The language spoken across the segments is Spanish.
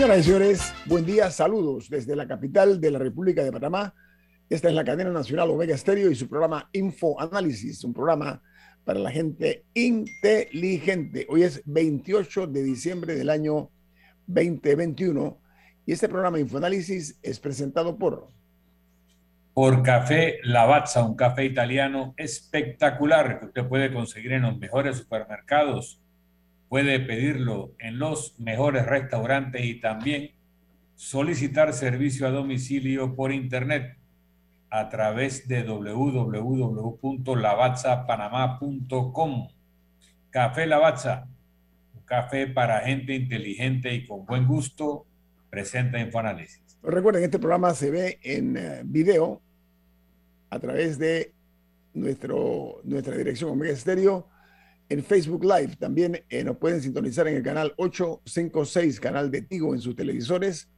Señoras y señores, buen día, saludos desde la capital de la República de Panamá. Esta es la cadena nacional Omega Estéreo y su programa Info Análisis, un programa para la gente inteligente. Hoy es 28 de diciembre del año 2021 y este programa Infoanálisis es presentado por... Por Café Lavazza, un café italiano espectacular que usted puede conseguir en los mejores supermercados puede pedirlo en los mejores restaurantes y también solicitar servicio a domicilio por internet a través de www.lavazzapanamá.com. Café Lavazza, un café para gente inteligente y con buen gusto, presenta Infoanálisis. Recuerden, este programa se ve en eh, video a través de nuestro, nuestra dirección Omega Estéreo en Facebook Live. También eh, nos pueden sintonizar en el canal 856, canal de Tigo en sus televisores.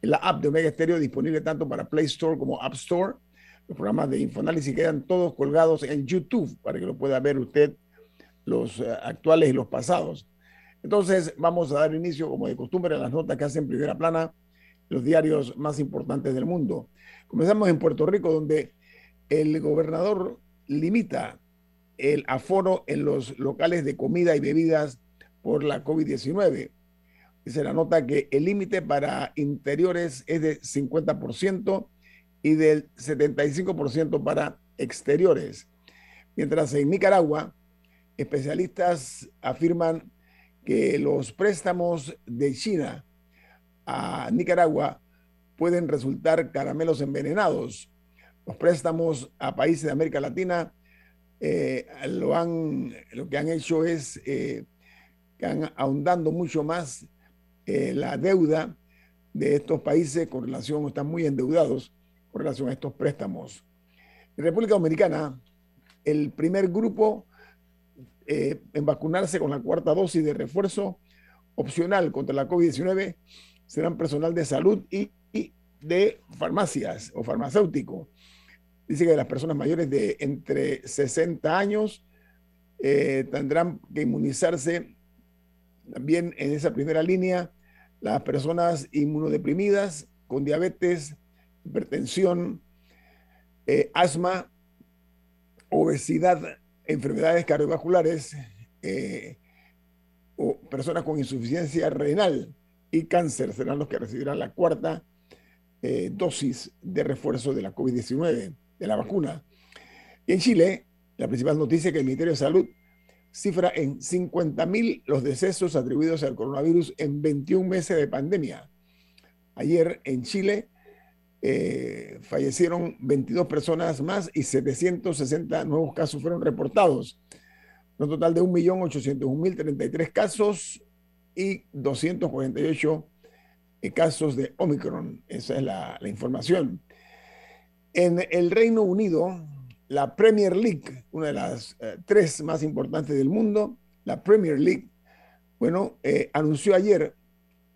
En la app de Omega Stereo disponible tanto para Play Store como App Store. Los programas de Infoanálisis quedan todos colgados en YouTube para que lo pueda ver usted los eh, actuales y los pasados. Entonces vamos a dar inicio, como de costumbre, a las notas que hacen primera plana los diarios más importantes del mundo. Comenzamos en Puerto Rico, donde el gobernador limita el aforo en los locales de comida y bebidas por la COVID-19. Dice la nota que el límite para interiores es de 50% y del 75% para exteriores. Mientras en Nicaragua, especialistas afirman que los préstamos de China a Nicaragua pueden resultar caramelos envenenados. Los préstamos a países de América Latina eh, lo, han, lo que han hecho es eh, que han ahondando mucho más eh, la deuda de estos países con relación, están muy endeudados con relación a estos préstamos. En República Dominicana, el primer grupo en vacunarse con la cuarta dosis de refuerzo opcional contra la COVID-19 serán personal de salud y, y de farmacias o farmacéutico. Dice que las personas mayores de entre 60 años eh, tendrán que inmunizarse también en esa primera línea las personas inmunodeprimidas con diabetes, hipertensión, eh, asma, obesidad, enfermedades cardiovasculares, eh, o personas con insuficiencia renal y cáncer serán los que recibirán la cuarta dosis de refuerzo de la COVID-19 de la vacuna. Y en Chile, la principal noticia es que el Ministerio de Salud cifra en 50.000 los decesos atribuidos al coronavirus en 21 meses de pandemia. Ayer en Chile eh, fallecieron 22 personas más y 760 nuevos casos fueron reportados. Un total de 1.801.033 casos y 248 eh, casos de Omicron. Esa es la, la información. En el Reino Unido, la Premier League, una de las eh, tres más importantes del mundo, la Premier League, bueno, eh, anunció ayer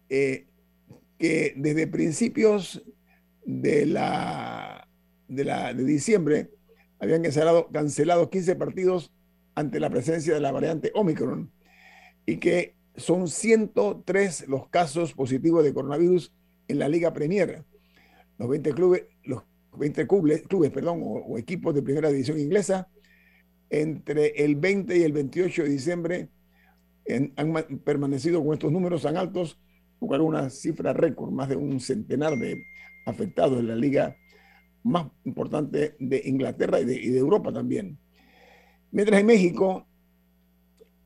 eh, que desde principios de, la, de, la, de diciembre habían cancelado, cancelado 15 partidos ante la presencia de la variante Omicron y que son 103 los casos positivos de coronavirus en la Liga Premier. Los 20 clubes, 20 clubes, clubes perdón, o, equipos de primera división inglesa, entre el 20 y el 28 de diciembre han permanecido con estos números tan altos, con una cifra récord, más de un centenar de afectados en la liga más importante de Inglaterra y de, Europa también. Mientras en México,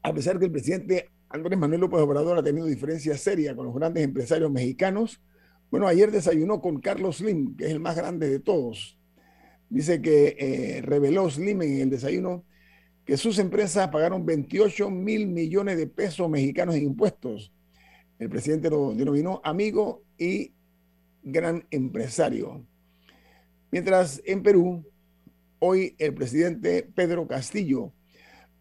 a pesar que el presidente Andrés Manuel López Obrador ha tenido diferencias serias con los grandes empresarios mexicanos. Bueno, ayer desayunó con Carlos Slim, que es el más grande de todos. Dice que eh, reveló Slim en el desayuno que sus empresas pagaron 28 mil millones de pesos mexicanos en impuestos. El presidente lo denominó amigo y gran empresario. Mientras en Perú, hoy el presidente Pedro Castillo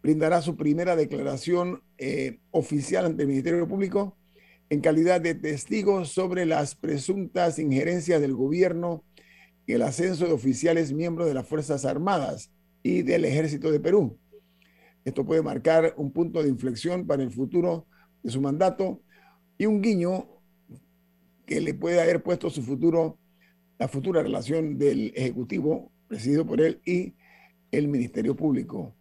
brindará su primera declaración eh, oficial ante el Ministerio Público en calidad de testigo sobre las presuntas injerencias del gobierno en el ascenso de oficiales miembros de las Fuerzas Armadas y del Ejército de Perú. Esto puede marcar un punto de inflexión para el futuro de su mandato y un guiño que le puede haber puesto su futuro, la futura relación del Ejecutivo, presidido por él, y el Ministerio Público.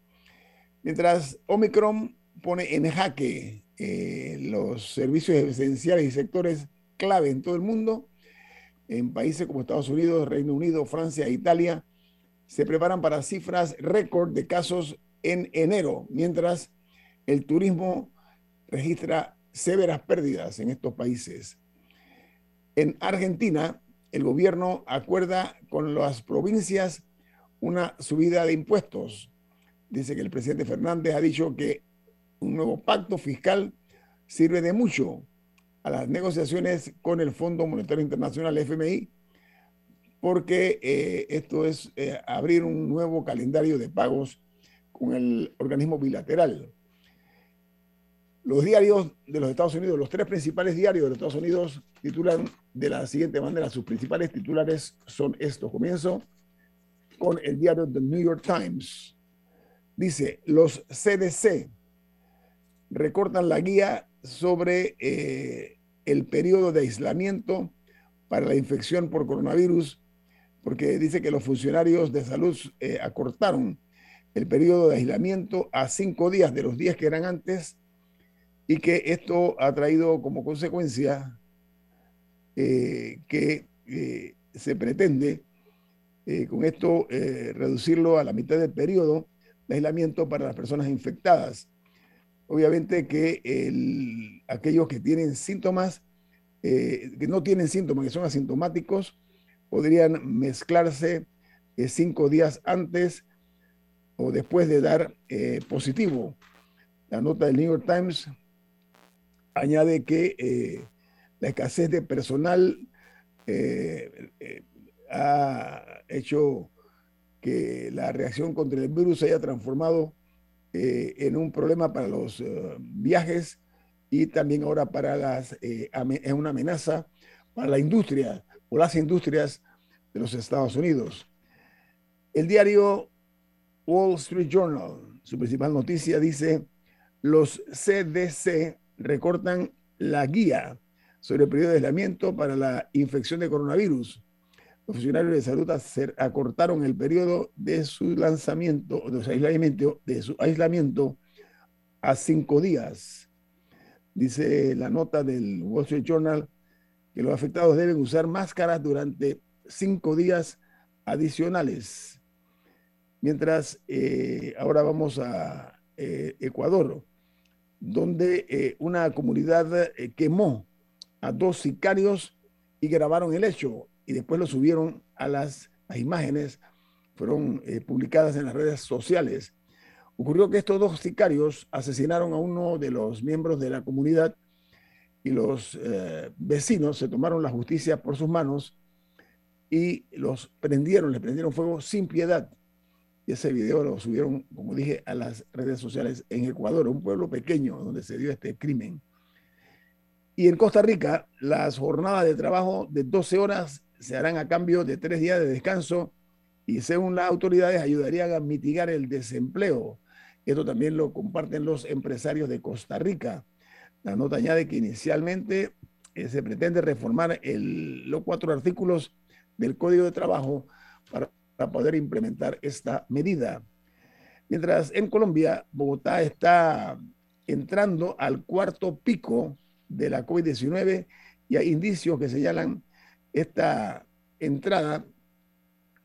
Mientras Omicron pone en jaque eh, los servicios esenciales y sectores clave en todo el mundo, en países como Estados Unidos, Reino Unido, Francia e Italia, se preparan para cifras récord de casos en enero, mientras el turismo registra severas pérdidas en estos países. En Argentina, el gobierno acuerda con las provincias una subida de impuestos dice que el presidente Fernández ha dicho que un nuevo pacto fiscal sirve de mucho a las negociaciones con el Fondo Monetario Internacional, FMI, porque eh, esto es eh, abrir un nuevo calendario de pagos con el organismo bilateral. Los diarios de los Estados Unidos, los tres principales diarios de los Estados Unidos titulan de la siguiente manera, sus principales titulares son estos. Comienzo con el diario The New York Times Dice, los CDC recortan la guía sobre eh, el periodo de aislamiento para la infección por coronavirus, porque dice que los funcionarios de salud eh, acortaron el periodo de aislamiento a cinco días de los días que eran antes y que esto ha traído como consecuencia eh, que se pretende con esto reducirlo a la mitad del periodo de aislamiento para las personas infectadas. Obviamente que aquellos que tienen síntomas, eh, que no tienen síntomas, que son asintomáticos, podrían mezclarse eh, cinco días antes o después de dar eh, positivo. La nota del New York Times añade que la escasez de personal ha hecho que la reacción contra el virus se haya transformado eh, en un problema para los eh, viajes y también ahora para las, eh, es una amenaza para la industria o las industrias de los Estados Unidos. El diario Wall Street Journal, su principal noticia dice, los CDC recortan la guía sobre el periodo de aislamiento para la infección de coronavirus los funcionarios de salud acortaron el periodo de su lanzamiento, de su aislamiento, de su aislamiento a cinco días. Dice la nota del Wall Street Journal que los afectados deben usar máscaras durante cinco días adicionales. Mientras eh, ahora vamos a eh, Ecuador, donde eh, una comunidad quemó a dos sicarios y grabaron el hecho y después lo subieron a las, imágenes, fueron eh, publicadas en las redes sociales. Ocurrió que estos dos sicarios asesinaron a uno de los miembros de la comunidad y los eh, vecinos se tomaron la justicia por sus manos y los prendieron, les prendieron fuego sin piedad. Y ese video lo subieron, como dije, a las redes sociales en Ecuador, un pueblo pequeño donde se dio este crimen. Y en Costa Rica, las jornadas de trabajo de 12 horas se harán a cambio de tres días de descanso y según las autoridades ayudarían a mitigar el desempleo. Esto también lo comparten los empresarios de Costa Rica. La nota añade que inicialmente eh, se pretende reformar los cuatro artículos del Código de Trabajo para, para poder implementar esta medida. Mientras en Colombia, Bogotá está entrando al cuarto pico de la COVID-19 y hay indicios que señalan esta entrada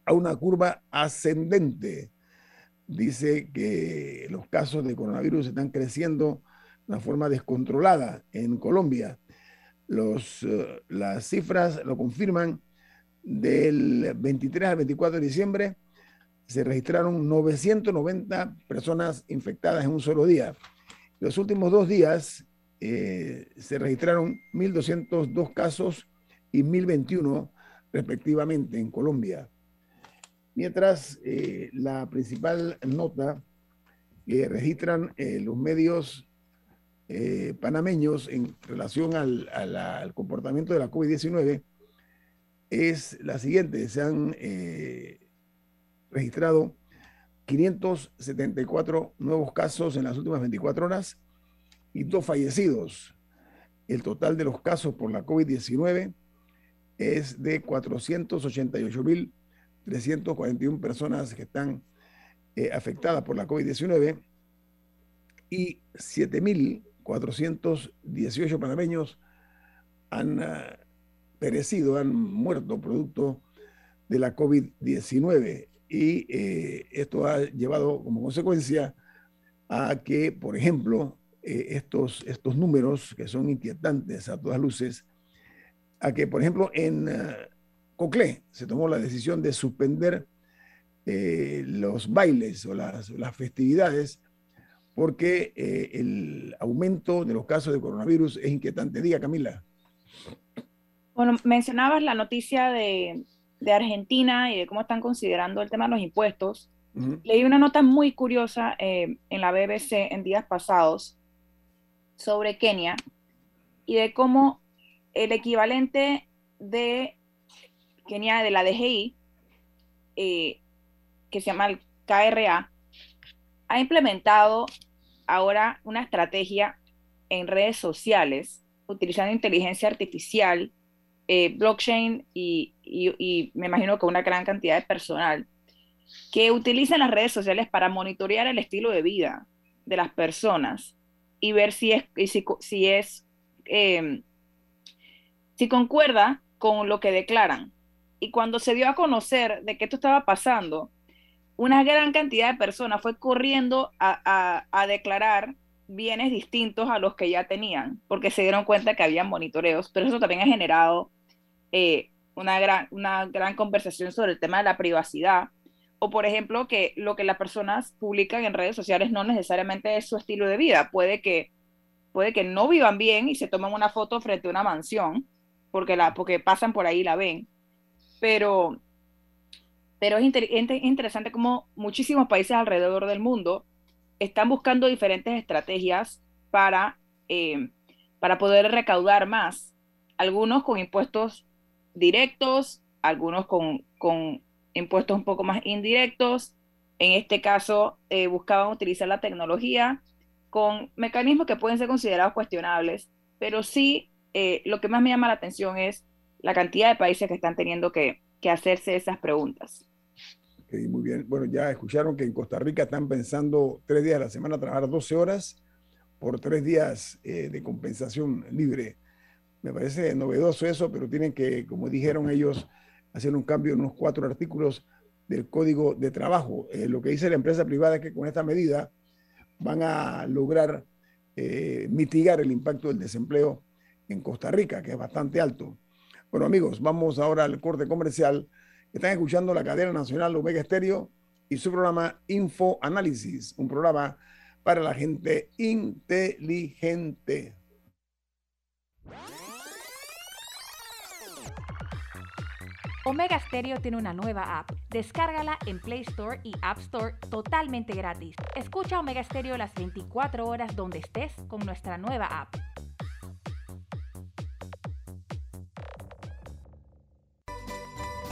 a una curva ascendente. Dice que los casos de coronavirus están creciendo una forma descontrolada en Colombia. Los, eh, las cifras lo confirman. Del 23 al 24 de diciembre se registraron 990 personas infectadas en un solo día. Los últimos dos días eh, se registraron 1.202 casos y 1.021 respectivamente en Colombia. Mientras eh, la principal nota que registran eh, los medios panameños en relación al, al, comportamiento de la COVID-19 es la siguiente. Se han registrado 574 nuevos casos en las últimas 24 horas y dos fallecidos. El total de los casos por la COVID-19 es de 488.341 personas que están eh, afectadas por la COVID-19 y 7.418 panameños han uh, perecido, han muerto producto de la COVID-19 y eh, esto ha llevado como consecuencia a que, por ejemplo, eh, estos, estos números que son inquietantes a todas luces, a que, por ejemplo, en uh, Coclé se tomó la decisión de suspender eh, los bailes o las, las festividades porque el aumento de los casos de coronavirus es inquietante. Diga, Camila. Bueno, mencionabas la noticia de, de Argentina y de cómo están considerando el tema de los impuestos. Leí una nota muy curiosa eh, en la BBC en días pasados sobre Kenia y de cómo el equivalente de Kenia de la DGI, eh, que se llama el KRA, ha implementado ahora una estrategia en redes sociales utilizando inteligencia artificial eh, blockchain y, me imagino que una gran cantidad de personal que utilizan las redes sociales para monitorear el estilo de vida de las personas y ver si es, si, es, em, si concuerda con lo que declaran. Y cuando se dio a conocer de que esto estaba pasando, una gran cantidad de personas fue corriendo a, a declarar bienes distintos a los que ya tenían, porque se dieron cuenta que había monitoreos, pero eso también ha generado eh, una, gran, una gran conversación sobre el tema de la privacidad. O, por ejemplo, que lo que las personas publican en redes sociales no necesariamente es su estilo de vida. Puede que, puede que no vivan bien y se toman una foto frente a una mansión porque, la, porque pasan por ahí y la ven. Pero, pero es interesante como muchísimos países alrededor del mundo están buscando diferentes estrategias para, eh, para poder recaudar más, algunos con impuestos directos, algunos con, impuestos un poco más indirectos. En este caso, eh, buscaban utilizar la tecnología con mecanismos que pueden ser considerados cuestionables, pero sí eh, lo que más me llama la atención es la cantidad de países que están teniendo que, hacerse esas preguntas. muy bien. Bueno, ya escucharon que en Costa Rica están pensando tres días a la semana trabajar 12 horas por tres días eh, de compensación libre. Me parece novedoso eso, pero tienen que, como dijeron ellos, hacer un cambio en unos cuatro artículos del Código de Trabajo. Eh, lo que dice la empresa privada es que con esta medida van a lograr mitigar el impacto del desempleo en Costa Rica, que es bastante alto. Bueno, amigos, vamos ahora al corte comercial. Están escuchando la cadena nacional Omega Estéreo y su programa Info Análisis, un programa para la gente inteligente. Omega Stereo tiene una nueva app. Descárgala en Play Store y App Store totalmente gratis. Escucha Omega Stereo las 24 horas donde estés con nuestra nueva app.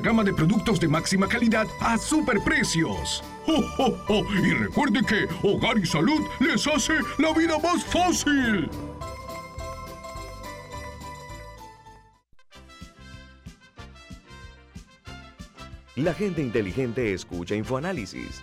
gama de productos de máxima calidad a superprecios. ¡Oh, Y recuerde que Hogar y Salud les hace la vida más fácil. La gente inteligente escucha InfoAnálisis.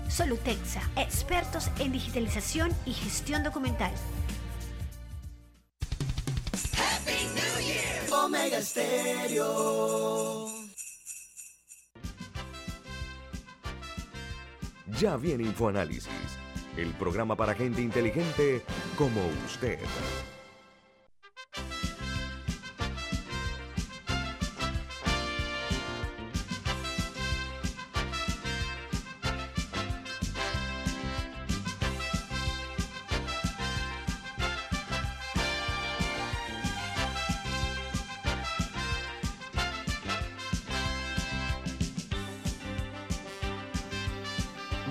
Solutexa, expertos en digitalización y gestión documental. Happy New Year. Omega Stereo. Ya viene InfoAnálisis el programa para gente inteligente como usted.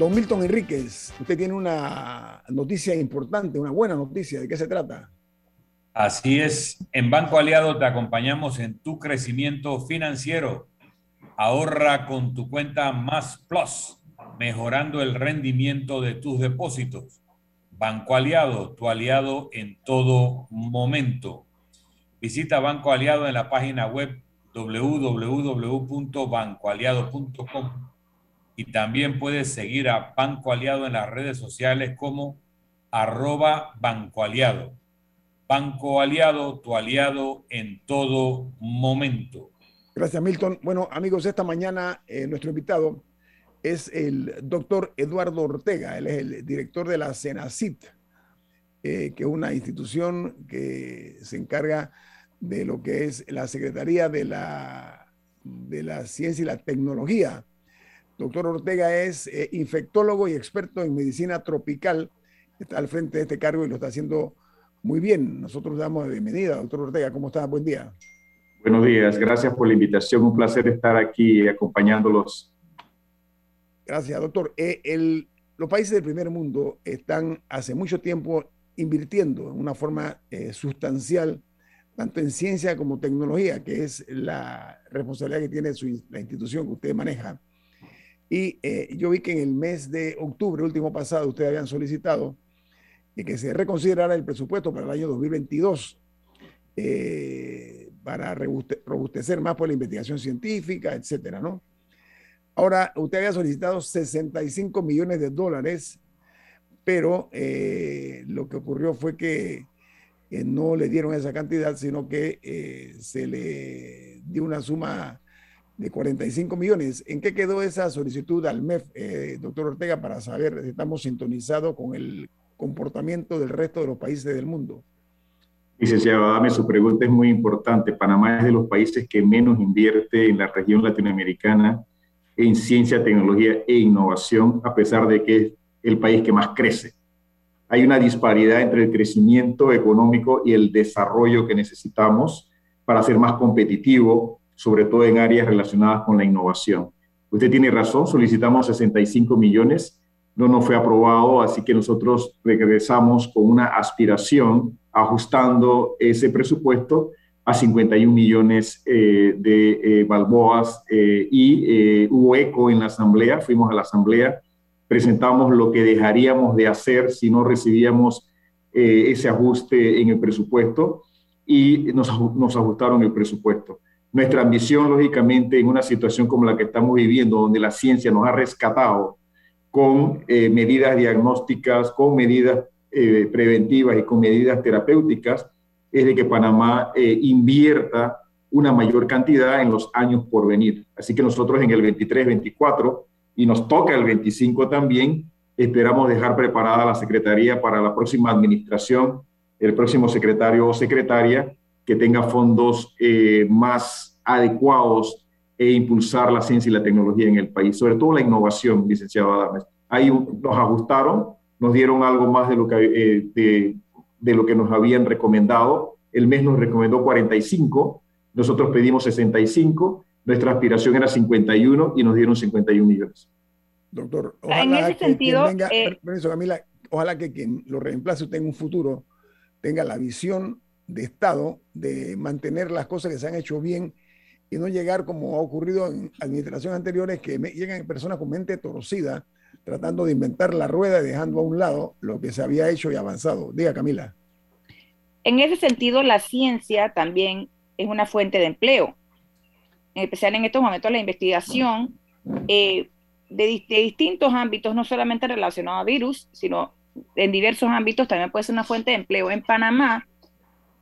Don Milton Enríquez, usted tiene una noticia importante, una buena noticia. ¿De qué se trata? Así es. En Banco Aliado te acompañamos en tu crecimiento financiero. Ahorra con tu cuenta Más Plus, mejorando el rendimiento de tus depósitos. Banco Aliado, tu aliado en todo momento. Visita Banco Aliado en la página web www.bancoaliado.com y también puedes seguir a Banco Aliado en las redes sociales como arroba Banco Aliado. Banco Aliado, tu aliado en todo momento. Gracias, Milton. Bueno, amigos, esta mañana eh, nuestro invitado es el doctor Eduardo Ortega. Él es el director de la CENACIT, eh, que es una institución que se encarga de lo que es la Secretaría de la, de la Ciencia y la Tecnología Doctor Ortega es eh, infectólogo y experto en medicina tropical. Está al frente de este cargo y lo está haciendo muy bien. Nosotros damos la bienvenida. Doctor Ortega, ¿cómo está? Buen día. Buenos días, gracias por la invitación. Un placer estar aquí acompañándolos. Gracias, doctor. Eh, los países del primer mundo están hace mucho tiempo invirtiendo en una forma eh, sustancial, tanto en ciencia como tecnología, que es la responsabilidad que tiene la institución que usted maneja. Y eh, yo vi que en el mes de octubre, último pasado, ustedes habían solicitado que se reconsiderara el presupuesto para el año 2022 eh, para robustecer más por la investigación científica, etcétera, ¿no? Ahora, usted había solicitado 65 millones de dólares, pero eh, lo que ocurrió fue que no le dieron esa cantidad, sino que se le dio una suma de 45 millones. ¿En qué quedó esa solicitud al MEF, eh, doctor Ortega, para saber si estamos sintonizados con el comportamiento del resto de los países del mundo? Licenciado Adame, su pregunta es muy importante. Panamá es de los países que menos invierte en la región latinoamericana en ciencia, tecnología e innovación, a pesar de que es el país que más crece. Hay una disparidad entre el crecimiento económico y el desarrollo que necesitamos para ser más competitivo sobre todo en áreas relacionadas con la innovación. Usted tiene razón, solicitamos 65 millones, no nos fue aprobado, así que nosotros regresamos con una aspiración ajustando ese presupuesto a 51 millones eh, de eh, balboas eh, y hubo eco en la asamblea, fuimos a la asamblea, presentamos lo que dejaríamos de hacer si no recibíamos ese ajuste en el presupuesto y nos, nos ajustaron el presupuesto. Nuestra ambición, lógicamente, en una situación como la que estamos viviendo, donde la ciencia nos ha rescatado con eh, medidas diagnósticas, con medidas eh, preventivas y con medidas terapéuticas, es de que Panamá eh, invierta una mayor cantidad en los años por venir. Así que nosotros en el 23, 24 y nos toca el 25 también, esperamos dejar preparada la Secretaría para la próxima administración, el próximo secretario o secretaria que tenga fondos eh, más adecuados e impulsar la ciencia y la tecnología en el país, sobre todo la innovación, licenciado Adames. Ahí nos ajustaron, nos dieron algo más de lo que, eh, de, de lo que nos habían recomendado. El mes nos recomendó 45, nosotros pedimos 65, nuestra aspiración era 51 y nos dieron 51 millones. Doctor, ojalá en ese que sentido, venga, eh, Camila, ojalá que quien lo reemplace usted en un futuro tenga la visión de Estado de mantener las cosas que se han hecho bien y no llegar como ha ocurrido en administraciones anteriores que llegan personas con mente torcida tratando de inventar la rueda y dejando a un lado lo que se había hecho y avanzado. Diga, Camila. En ese sentido, la ciencia también es una fuente de empleo, en especial en estos momentos la investigación eh, de, distintos ámbitos, no solamente relacionados a virus, sino en diversos ámbitos también puede ser una fuente de empleo. En Panamá,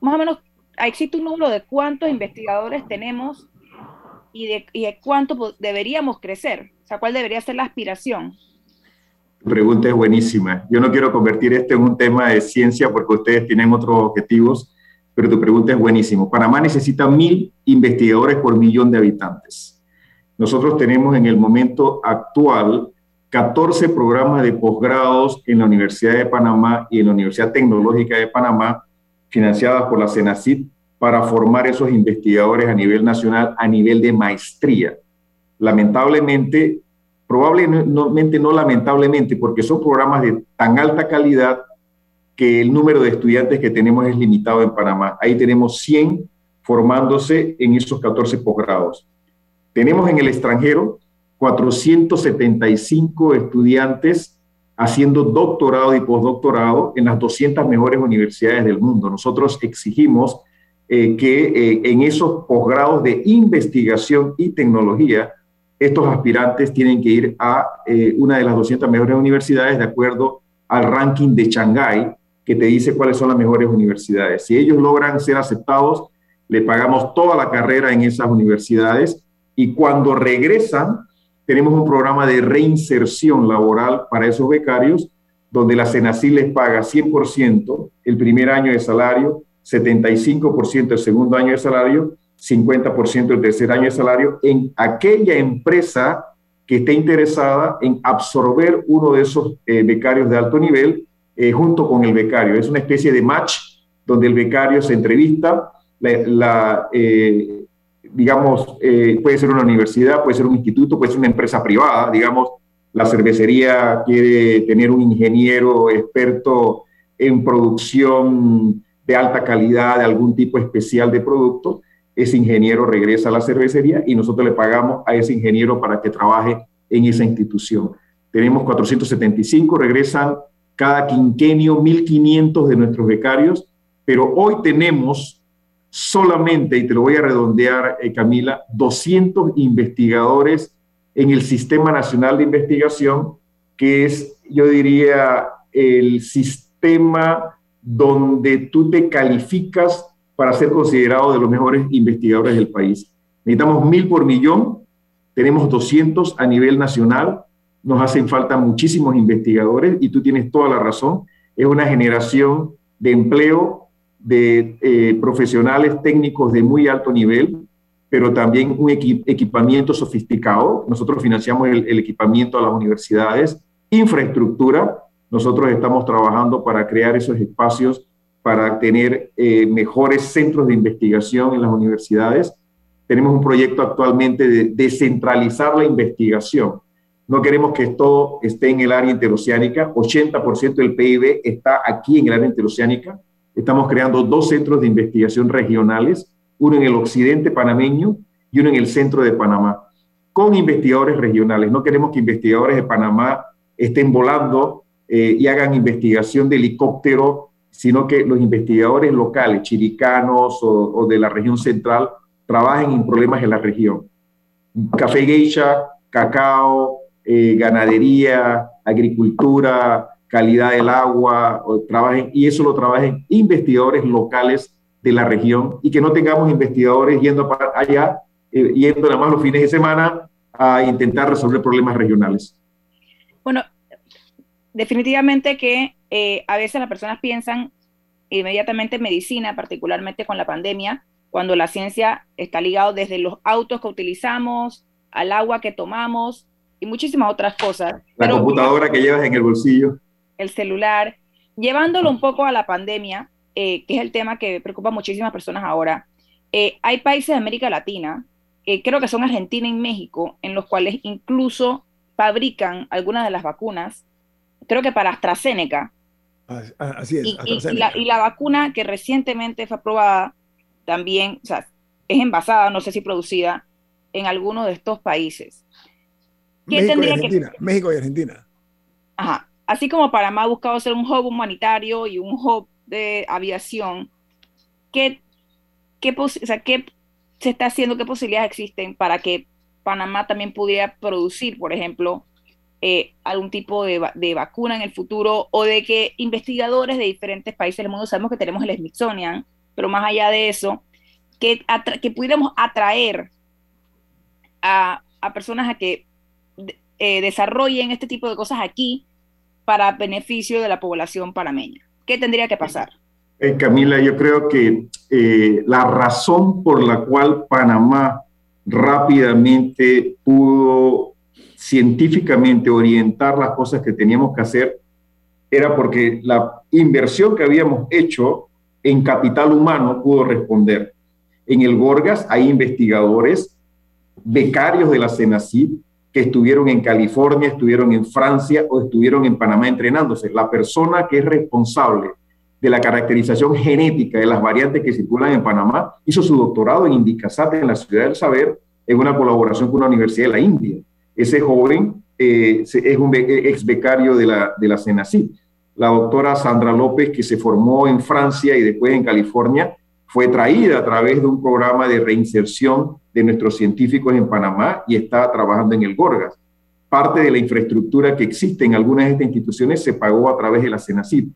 más o menos, existe un número de cuántos investigadores tenemos y de, y cuánto deberíamos crecer. O sea, ¿cuál debería ser la aspiración? Tu pregunta es buenísima. Yo no quiero convertir esto en un tema de ciencia porque ustedes tienen otros objetivos, pero tu pregunta es buenísima. Panamá necesita mil investigadores por millón de habitantes. Nosotros tenemos en el momento actual 14 programas de posgrados en la Universidad de Panamá y en la Universidad Tecnológica de Panamá, financiadas por la CENACID, para formar esos investigadores a nivel nacional, a nivel de maestría. Lamentablemente, probablemente no lamentablemente, porque son programas de tan alta calidad que el número de estudiantes que tenemos es limitado en Panamá. Ahí tenemos 100 formándose en esos 14 posgrados. Tenemos en el extranjero 475 estudiantes haciendo doctorado y postdoctorado en las 200 mejores universidades del mundo. Nosotros exigimos eh, que eh, en esos posgrados de investigación y tecnología estos aspirantes tienen que ir a eh, una de las 200 mejores universidades de acuerdo al ranking de Shanghái, que te dice cuáles son las mejores universidades. Si ellos logran ser aceptados, le pagamos toda la carrera en esas universidades y cuando regresan, tenemos un programa de reinserción laboral para esos becarios, donde la CENACI les paga 100% el primer año de salario, 75% el segundo año de salario 50% el tercer año de salario en aquella empresa que esté interesada en absorber uno de esos eh, becarios de alto nivel eh, junto con el becario. Es una especie de match donde el becario se entrevista, la, eh, digamos, puede ser una universidad, puede ser un instituto, puede ser una empresa privada, digamos, la cervecería quiere tener un ingeniero experto en producción de alta calidad de algún tipo especial de producto ese ingeniero regresa a la cervecería y nosotros le pagamos a ese ingeniero para que trabaje en esa institución. Tenemos 475, regresan cada quinquenio 1.500 de nuestros becarios, pero hoy tenemos solamente, y te lo voy a redondear, eh, Camila, 200 investigadores en el Sistema Nacional de Investigación, que es, yo diría, el sistema donde tú te calificas para ser considerado de los mejores investigadores del país. Necesitamos mil por millón, tenemos 200 a nivel nacional, nos hacen falta muchísimos investigadores y tú tienes toda la razón, es una generación de empleo de eh, profesionales técnicos de muy alto nivel, pero también un equipamiento sofisticado. Nosotros financiamos el, equipamiento a las universidades, infraestructura. Nosotros estamos trabajando para crear esos espacios para tener eh, mejores centros de investigación en las universidades. Tenemos un proyecto actualmente de descentralizar la investigación. No queremos que todo esté en el área interoceánica. 80% del PIB está aquí en el área interoceánica. Estamos creando dos centros de investigación regionales, uno en el occidente panameño y uno en el centro de Panamá, con investigadores regionales. No queremos que investigadores de Panamá estén volando eh, y hagan investigación de helicóptero sino que los investigadores locales, chiricanos o, de la región central, trabajen en problemas en la región. Café geisha, cacao, eh, ganadería, agricultura, calidad del agua, trabajen, y eso lo trabajen investigadores locales de la región y que no tengamos investigadores yendo allá, eh, yendo nada más los fines de semana a intentar resolver problemas regionales. Bueno, definitivamente que eh, a veces las personas piensan inmediatamente en medicina, particularmente con la pandemia, cuando la ciencia está ligada desde los autos que utilizamos, al agua que tomamos y muchísimas otras cosas. La computadora que llevas en el bolsillo. El celular. Llevándolo un poco a la pandemia, eh, que es el tema que preocupa a muchísimas personas ahora, eh, hay países de América Latina, eh, creo que son Argentina y México, en los cuales incluso fabrican algunas de las vacunas, creo que para AstraZeneca. Ah, así es. Y, la, y, la, vacuna que recientemente fue aprobada también, o sea, es envasada, no sé si producida, en alguno de estos países. ¿Qué México tendría y Argentina, que... México y Argentina. Ajá. Así como Panamá ha buscado ser un hub humanitario y un hub de aviación, ¿qué, qué, o sea, ¿qué se está haciendo? ¿Qué posibilidades existen para que Panamá también pudiera producir, por ejemplo, eh, algún tipo de, de, vacuna en el futuro o de que investigadores de diferentes países del mundo, sabemos que tenemos el Smithsonian, pero más allá de eso, que, que pudiéramos atraer a, a personas a que eh, desarrollen este tipo de cosas aquí para beneficio de la población panameña. ¿Qué tendría que pasar? Eh, Camila, yo creo que eh, la razón por la cual Panamá rápidamente pudo científicamente orientar las cosas que teníamos que hacer era porque la inversión que habíamos hecho en capital humano pudo responder. En el Gorgas hay investigadores, becarios de la CENACID, que estuvieron en California, estuvieron en Francia o estuvieron en Panamá entrenándose. La persona que es responsable de la caracterización genética de las variantes que circulan en Panamá hizo su doctorado en Indicasat en la Ciudad del Saber en una colaboración con una universidad de la India. Ese joven eh, es un ex becario de la, de la CENACID. La doctora Sandra López, que se formó en Francia y después en California, fue traída a través de un programa de reinserción de nuestros científicos en Panamá y está trabajando en el Gorgas. Parte de la infraestructura que existe en algunas de estas instituciones se pagó a través de la CENACID.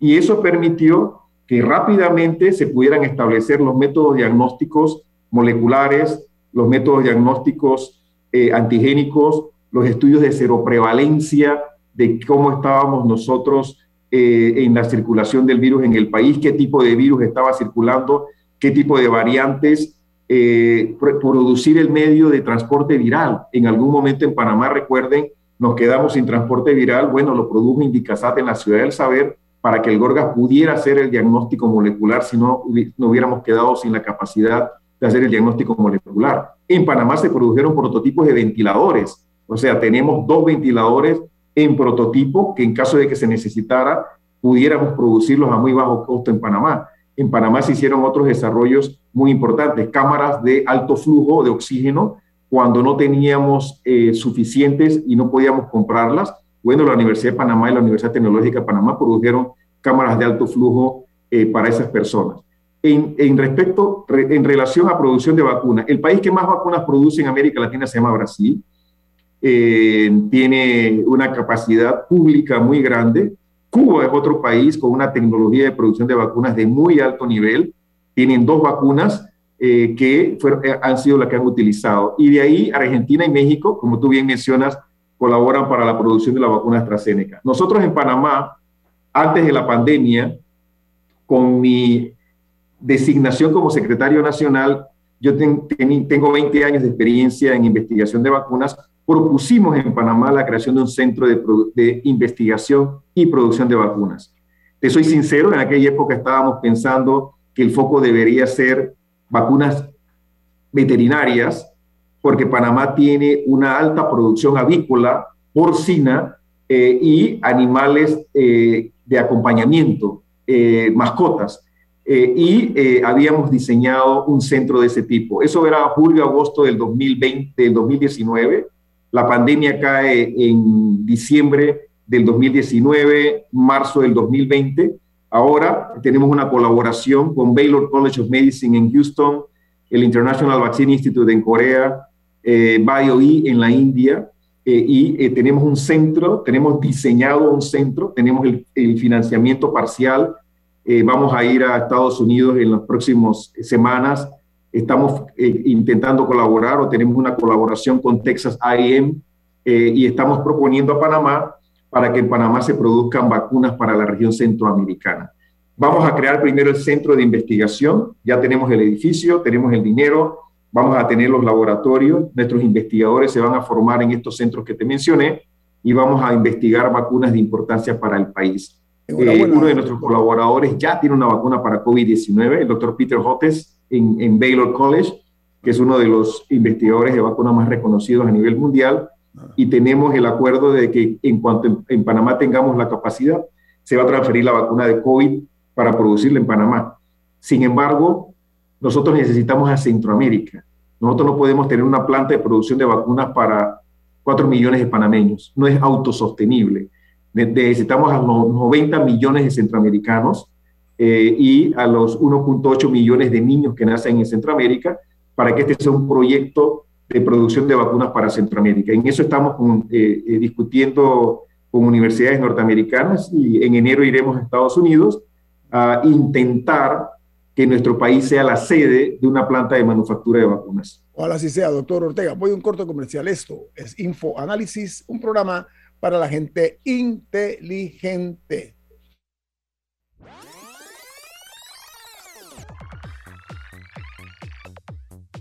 Y eso permitió que rápidamente se pudieran establecer los métodos diagnósticos moleculares, los métodos diagnósticos eh, antigénicos, los estudios de seroprevalencia, de cómo estábamos nosotros eh, en la circulación del virus en el país, qué tipo de virus estaba circulando, qué tipo de variantes, eh, producir el medio de transporte viral. En algún momento en Panamá, recuerden, nos quedamos sin transporte viral, bueno, lo produjo Indicasat en la Ciudad del Saber para que el Gorgas pudiera hacer el diagnóstico molecular, si no, no hubiéramos quedado sin la capacidad de hacer el diagnóstico molecular. En Panamá se produjeron prototipos de ventiladores, o sea, tenemos dos ventiladores en prototipo que en caso de que se necesitara pudiéramos producirlos a muy bajo costo en Panamá. En Panamá se hicieron otros desarrollos muy importantes, cámaras de alto flujo de oxígeno cuando no teníamos eh, suficientes y no podíamos comprarlas. Bueno, la Universidad de Panamá y la Universidad Tecnológica de Panamá produjeron cámaras de alto flujo eh, para esas personas. En, en respecto, en relación a producción de vacunas, el país que más vacunas produce en América Latina se llama Brasil eh, tiene una capacidad pública muy grande. Cuba es otro país con una tecnología de producción de vacunas de muy alto nivel. Tienen dos vacunas eh, que eh, han sido las que han utilizado. Y de ahí Argentina y México, como tú bien mencionas, colaboran para la producción de la vacuna AstraZeneca. Nosotros en Panamá, antes de la pandemia, con mi designación como secretario nacional, yo tengo 20 años de experiencia en investigación de vacunas, propusimos en Panamá la creación de un centro de, investigación y producción de vacunas. Te soy sincero, en aquella época estábamos pensando que el foco debería ser vacunas veterinarias, porque Panamá tiene una alta producción avícola, porcina eh, y animales eh, de acompañamiento, eh, mascotas. y habíamos diseñado un centro de ese tipo. Eso era julio-agosto del 2020, del 2019 la pandemia cae en diciembre del 2019, marzo del 2020. Ahora tenemos una colaboración con Baylor College of Medicine en Houston, el International Vaccine Institute en Corea, eh, BioE en la India, eh, y eh, tenemos un centro, tenemos diseñado un centro, tenemos el, financiamiento parcial Eh, vamos a ir a Estados Unidos en las próximas semanas. Estamos eh, intentando colaborar o tenemos una colaboración con Texas A&M y estamos proponiendo a Panamá para que en Panamá se produzcan vacunas para la región centroamericana. Vamos a crear primero el centro de investigación, ya tenemos el edificio, tenemos el dinero, vamos a tener los laboratorios, nuestros investigadores se van a formar en estos centros que te mencioné y vamos a investigar vacunas de importancia para el país. Eh, uno de nuestros colaboradores ya tiene una vacuna para COVID-19, el doctor Peter Hotes en, en, Baylor College, que es uno de los investigadores de vacunas más reconocidos a nivel mundial, ah. y tenemos el acuerdo de que en cuanto en, en Panamá tengamos la capacidad, se va a transferir la vacuna de COVID para producirla en Panamá. Sin embargo, nosotros necesitamos a Centroamérica. Nosotros no podemos tener una planta de producción de vacunas para 4 millones de panameños. No es autosostenible. Necesitamos a los 90 millones de centroamericanos eh, y a los 1.8 millones de niños que nacen en Centroamérica para que este sea un proyecto de producción de vacunas para Centroamérica. En eso estamos eh, eh, discutiendo con universidades norteamericanas y en enero iremos a Estados Unidos a intentar que nuestro país sea la sede de una planta de manufactura de vacunas. Ojalá así sea, doctor Ortega. Voy a un corto comercial. Esto es Info Análisis, un programa para la gente inteligente.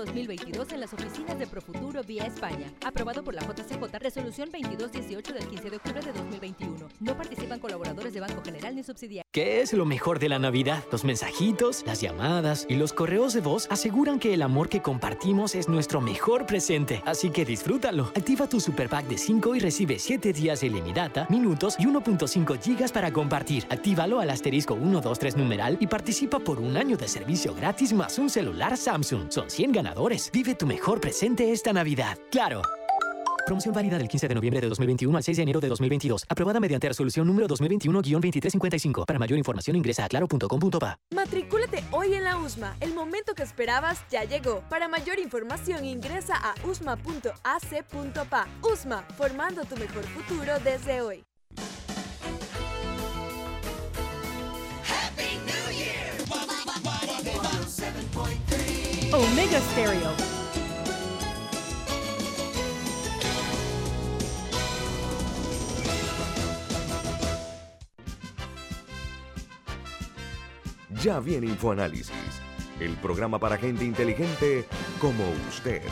2022 en las oficinas de Profuturo vía España. Aprobado por la JCJ, resolución 2218 del 15 de octubre de 2021. No participan colaboradores de Banco General ni subsidiarios. ¿Qué es lo mejor de la Navidad? Los mensajitos, las llamadas y los correos de voz aseguran que el amor que compartimos es nuestro mejor presente. Así que disfrútalo. Activa tu Super Pack de 5 y recibe 7 días de ilimitada, minutos y 1.5 gigas para compartir. Actívalo al asterisco 123 numeral y participa por un año de servicio gratis más un celular Samsung. Son 100 ganadores. Vive tu mejor presente esta Navidad. ¡Claro! Promoción válida del 15 de noviembre de 2021 al 6 de enero de 2022. Aprobada mediante resolución número 2021-2355. Para mayor información ingresa a claro.com.pa. Matricúlate hoy en la USMA. El momento que esperabas ya llegó. Para mayor información ingresa a usma.ac.pa. USMA, formando tu mejor futuro desde hoy. Omega Stereo. Ya viene InfoAnálisis, el programa para gente inteligente como usted.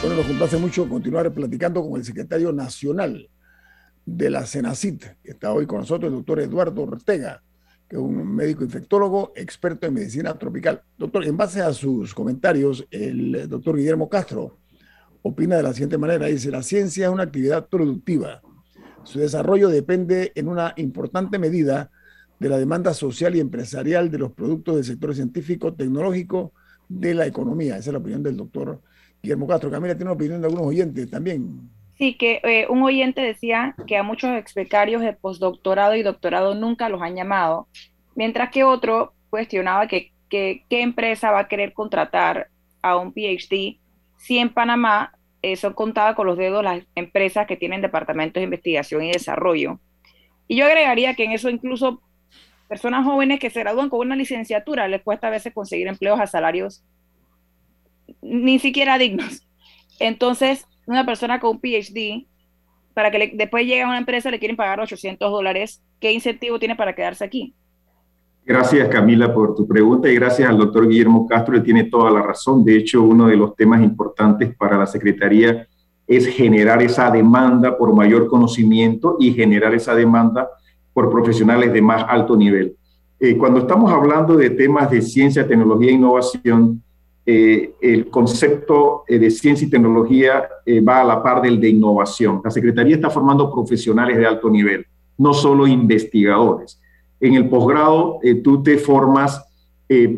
Bueno, nos complace mucho continuar platicando con el secretario nacional de la CENACIT, que está hoy con nosotros, el doctor Eduardo Ortega que es un médico infectólogo experto en medicina tropical. Doctor, en base a sus comentarios, el doctor Guillermo Castro opina de la siguiente manera. Dice, la ciencia es una actividad productiva. Su desarrollo depende en una importante medida de la demanda social y empresarial de los productos del sector científico, tecnológico, de la economía. Esa es la opinión del doctor Guillermo Castro. Camila tiene una opinión de algunos oyentes también. Sí, que eh, un oyente decía que a muchos expecarios de postdoctorado y doctorado nunca los han llamado, mientras que otro cuestionaba que, qué empresa va a querer contratar a un PhD si en Panamá eh, son contadas con los dedos las empresas que tienen departamentos de investigación y desarrollo. Y yo agregaría que en eso incluso personas jóvenes que se gradúan con una licenciatura les cuesta a veces conseguir empleos a salarios ni siquiera dignos. Entonces, una persona con un PhD, para que después llegue a una empresa le quieren pagar 800 dólares, ¿qué incentivo tiene para quedarse aquí? Gracias Camila por tu pregunta y gracias al doctor Guillermo Castro, él tiene toda la razón. De hecho, uno de los temas importantes para la Secretaría es generar esa demanda por mayor conocimiento y generar esa demanda por profesionales de más alto nivel. Eh, cuando estamos hablando de temas de ciencia, tecnología e innovación, eh, el concepto eh, de ciencia y tecnología va a la par del de innovación. La Secretaría está formando profesionales de alto nivel, no solo investigadores. En el posgrado, tú te formas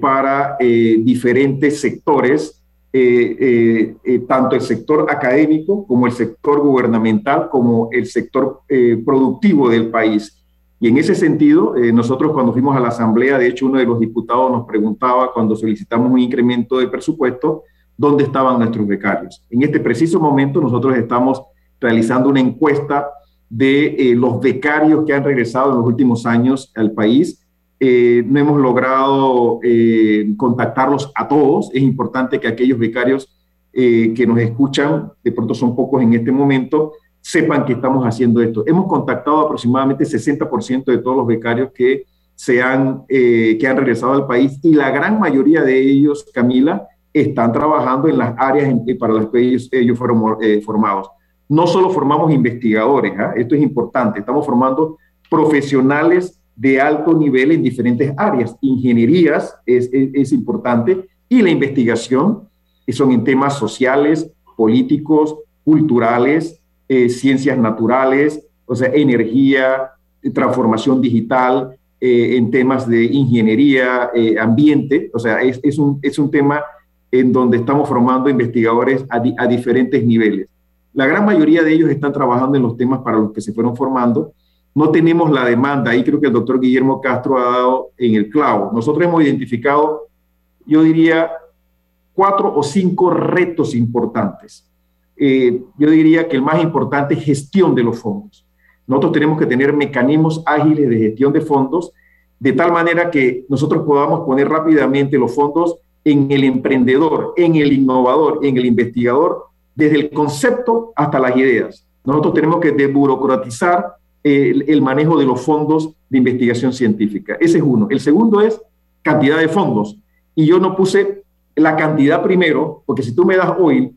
para diferentes sectores, tanto el sector académico como el sector gubernamental, como el sector productivo del país. Y en ese sentido, eh, nosotros cuando fuimos a la Asamblea, de hecho uno de los diputados nos preguntaba cuando solicitamos un incremento de presupuesto, ¿dónde estaban nuestros becarios? En este preciso momento nosotros estamos realizando una encuesta de eh, los becarios que han regresado en los últimos años al país. Eh, no hemos logrado contactarlos a todos. Es importante que aquellos becarios que nos escuchan, de pronto son pocos en este momento, sepan que estamos haciendo esto. Hemos contactado aproximadamente 60% de todos los becarios que, se han, eh, que han regresado al país y la gran mayoría de ellos, Camila, están trabajando en las áreas para las que ellos, fueron eh, formados. No solo formamos investigadores, ¿ah? esto es importante, estamos formando profesionales de alto nivel en diferentes áreas. Ingenierías es, es, importante y la investigación son en temas sociales, políticos, culturales, eh, ciencias naturales, o sea, energía, transformación digital, eh, en temas de ingeniería, eh, ambiente, o sea, es, es, un, es un tema en donde estamos formando investigadores a, a, diferentes niveles. La gran mayoría de ellos están trabajando en los temas para los que se fueron formando. No tenemos la demanda, ahí creo que el doctor Guillermo Castro ha dado en el clavo. Nosotros hemos identificado, yo diría, cuatro o cinco retos importantes. Eh, yo diría que el más importante es gestión de los fondos. Nosotros tenemos que tener mecanismos ágiles de gestión de fondos, de tal manera que nosotros podamos poner rápidamente los fondos en el emprendedor, en el innovador, en el investigador, desde el concepto hasta las ideas. Nosotros tenemos que desburocratizar el, el manejo de los fondos de investigación científica. Ese es uno. El segundo es cantidad de fondos. Y yo no puse la cantidad primero, porque si tú me das hoy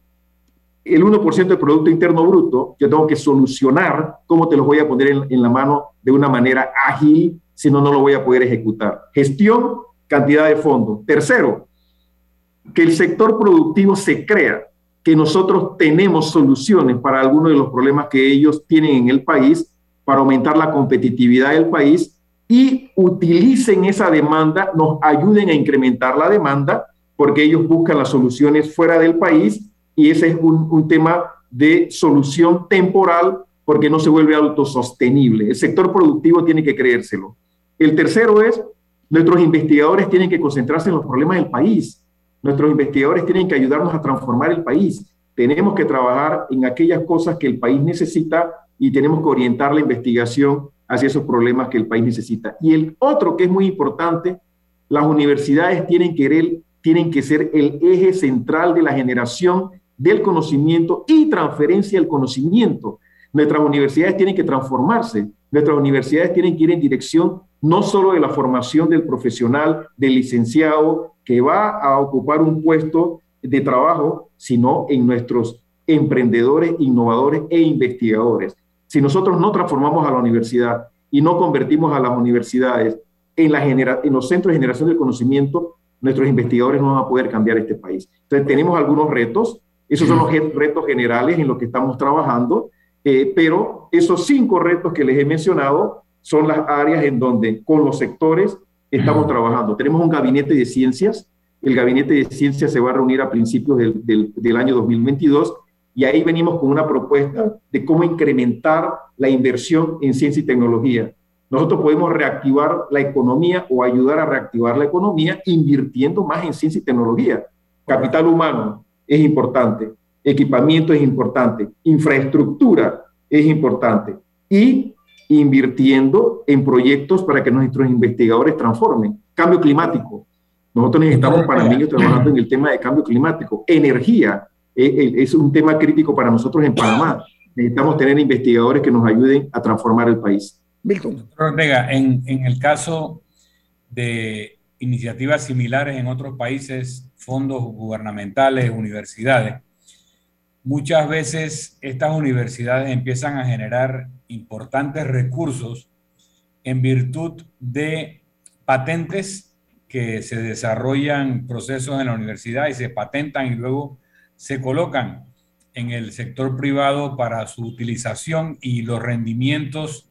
el 1% del Producto Interno Bruto, yo tengo que solucionar cómo te los voy a poner en, la mano de una manera ágil, si no, no lo voy a poder ejecutar. Gestión, cantidad de fondos. Tercero, que el sector productivo se crea, que nosotros tenemos soluciones para algunos de los problemas que ellos tienen en el país, para aumentar la competitividad del país y utilicen esa demanda, nos ayuden a incrementar la demanda, porque ellos buscan las soluciones fuera del país y ese es un, tema de solución temporal porque no se vuelve autosostenible. El sector productivo tiene que creérselo. El tercero es, nuestros investigadores tienen que concentrarse en los problemas del país. Nuestros investigadores tienen que ayudarnos a transformar el país. Tenemos que trabajar en aquellas cosas que el país necesita y tenemos que orientar la investigación hacia esos problemas que el país necesita. Y el otro que es muy importante, las universidades tienen que, tienen que ser el eje central de la generación del conocimiento y transferencia del conocimiento. Nuestras universidades tienen que transformarse, nuestras universidades tienen que ir en dirección no solo de la formación del profesional, del licenciado que va a ocupar un puesto de trabajo, sino en nuestros emprendedores, innovadores e investigadores. Si nosotros no transformamos a la universidad y no convertimos a las universidades en, en los centros de generación del conocimiento, nuestros investigadores no van a poder cambiar este país. Entonces tenemos algunos retos, esos son los retos generales en los que estamos trabajando, eh, pero esos cinco retos que les he mencionado son las áreas en donde con los sectores estamos trabajando. Tenemos un gabinete de ciencias, el gabinete de ciencias se va a reunir a principios del, del año 2022 y ahí venimos con una propuesta de cómo incrementar la inversión en ciencia y tecnología. Nosotros podemos reactivar la economía o ayudar a reactivar la economía invirtiendo más en ciencia y tecnología. Capital humano, es importante, equipamiento es importante, infraestructura es importante y invirtiendo en proyectos para que nuestros investigadores transformen. Cambio climático. Nosotros necesitamos para niños trabajando en el tema de cambio climático. Energía eh, es un tema crítico para nosotros en Panamá. Necesitamos tener investigadores que nos ayuden a transformar el país. Milton. Ortega, en, en el caso de iniciativas similares en otros países, fondos gubernamentales, universidades, muchas veces estas universidades empiezan a generar importantes recursos en virtud de patentes que se desarrollan procesos en la universidad y se patentan y luego se colocan en el sector privado para su utilización y los rendimientos